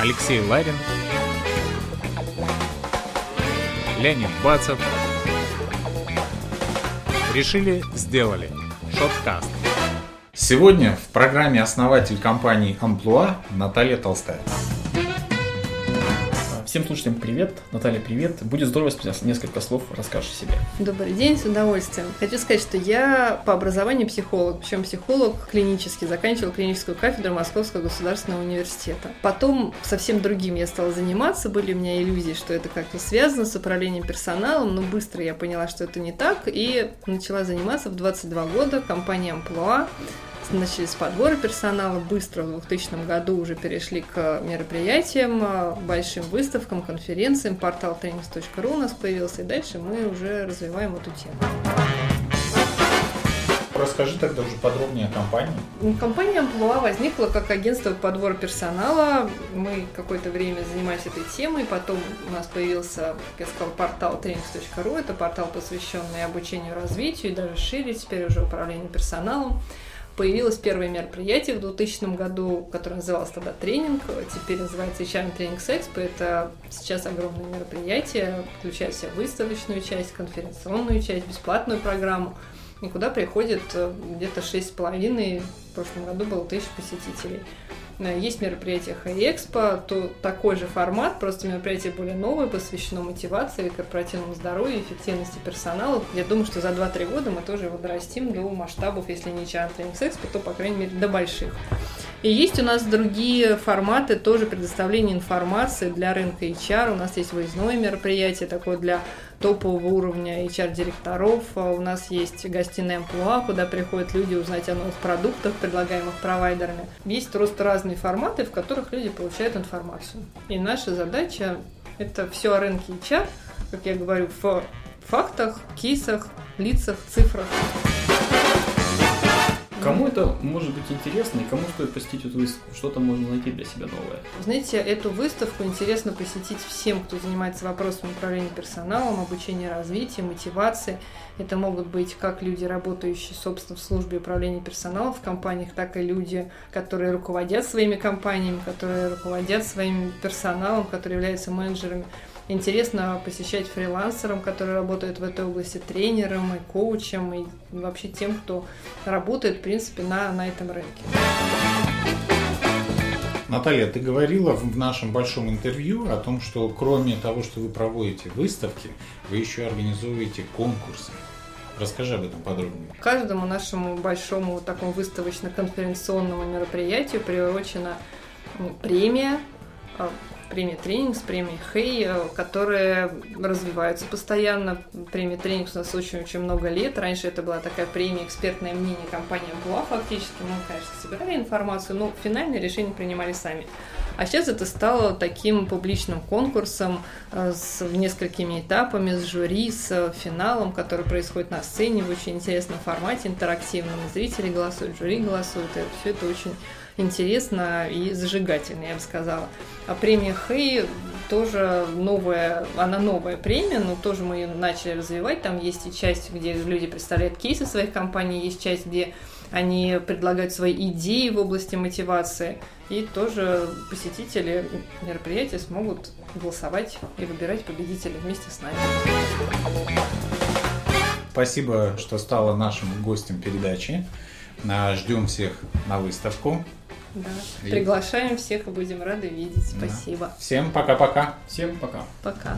Алексей Ларин, Леонид Бацев. Решили, сделали. Шоткаст. Сегодня в программе основатель компании Амплуа Наталья Толстая. Всем слушателям привет. Наталья, привет. Будет здорово, если несколько слов расскажешь о себе. Добрый день, с удовольствием. Хочу сказать, что я по образованию психолог, причем психолог клинический, заканчивал клиническую кафедру Московского государственного университета. Потом совсем другим я стала заниматься, были у меня иллюзии, что это как-то связано с управлением персоналом, но быстро я поняла, что это не так, и начала заниматься в 22 года компанией Амплуа, начали с подбора персонала, быстро в 2000 году уже перешли к мероприятиям, э, большим выставкам, конференциям, портал trainings.ru у нас появился, и дальше мы уже развиваем эту тему. Расскажи тогда уже подробнее о компании. Компания Амплуа возникла как агентство подбора персонала. Мы какое-то время занимались этой темой, потом у нас появился, как я сказала, портал trainings.ru, это портал, посвященный обучению, развитию и даже шире теперь уже управлению персоналом появилось первое мероприятие в 2000 году, которое называлось тогда тренинг, теперь называется HR Training Expo. Это сейчас огромное мероприятие, включает в себя выставочную часть, конференционную часть, бесплатную программу, и куда приходит э, где-то 6,5, в прошлом году было тысяч посетителей. Есть мероприятие Хай-Экспо, то такой же формат, просто мероприятие более новое, посвящено мотивации, корпоративному здоровью, эффективности персонала. Я думаю, что за 2-3 года мы тоже его дорастим до масштабов, если не HR Expo, то, по крайней мере, до больших. И есть у нас другие форматы тоже предоставления информации для рынка HR. У нас есть выездное мероприятие такое для топового уровня HR-директоров. А у нас есть гостиная амплуа, куда приходят люди узнать о новых продуктах, предлагаемых провайдерами. Есть просто разные форматы, в которых люди получают информацию. И наша задача – это все о рынке HR, как я говорю, в фактах, кейсах, лицах, цифрах. Кому это может быть интересно и кому стоит посетить эту выставку? Что-то можно найти для себя новое? Знаете, эту выставку интересно посетить всем, кто занимается вопросами управления персоналом, обучения развития, мотивации. Это могут быть как люди, работающие, собственно, в службе управления персоналом в компаниях, так и люди, которые руководят своими компаниями, которые руководят своим персоналом, которые являются менеджерами. Интересно посещать фрилансерам, которые работают в этой области, тренерам и коучам, и вообще тем, кто работает, в принципе, на, на этом рынке. Наталья, ты говорила в нашем большом интервью о том, что кроме того, что вы проводите выставки, вы еще организуете конкурсы. Расскажи об этом подробнее. Каждому нашему большому такому выставочно-конференционному мероприятию приурочена премия а, премия Тренинг с премией Хей, э, которые развиваются постоянно. Премия Тренинг у нас очень-очень много лет. Раньше это была такая премия экспертное мнение компании была фактически. Мы, конечно, собирали информацию, но финальное решение принимали сами. А сейчас это стало таким публичным конкурсом э, с несколькими этапами, с жюри, с финалом, который происходит на сцене в очень интересном формате, интерактивном. Зрители голосуют, жюри голосуют, и все это очень интересно и зажигательно, я бы сказала. А премия Хей тоже новая, она новая премия, но тоже мы ее начали развивать. Там есть и часть, где люди представляют кейсы своих компаний, есть часть, где они предлагают свои идеи в области мотивации. И тоже посетители мероприятия смогут голосовать и выбирать победителя вместе с нами. Спасибо, что стала нашим гостем передачи. Ждем всех на выставку. Да. И... Приглашаем всех и будем рады видеть. Спасибо. Всем пока-пока. Всем пока. Пока.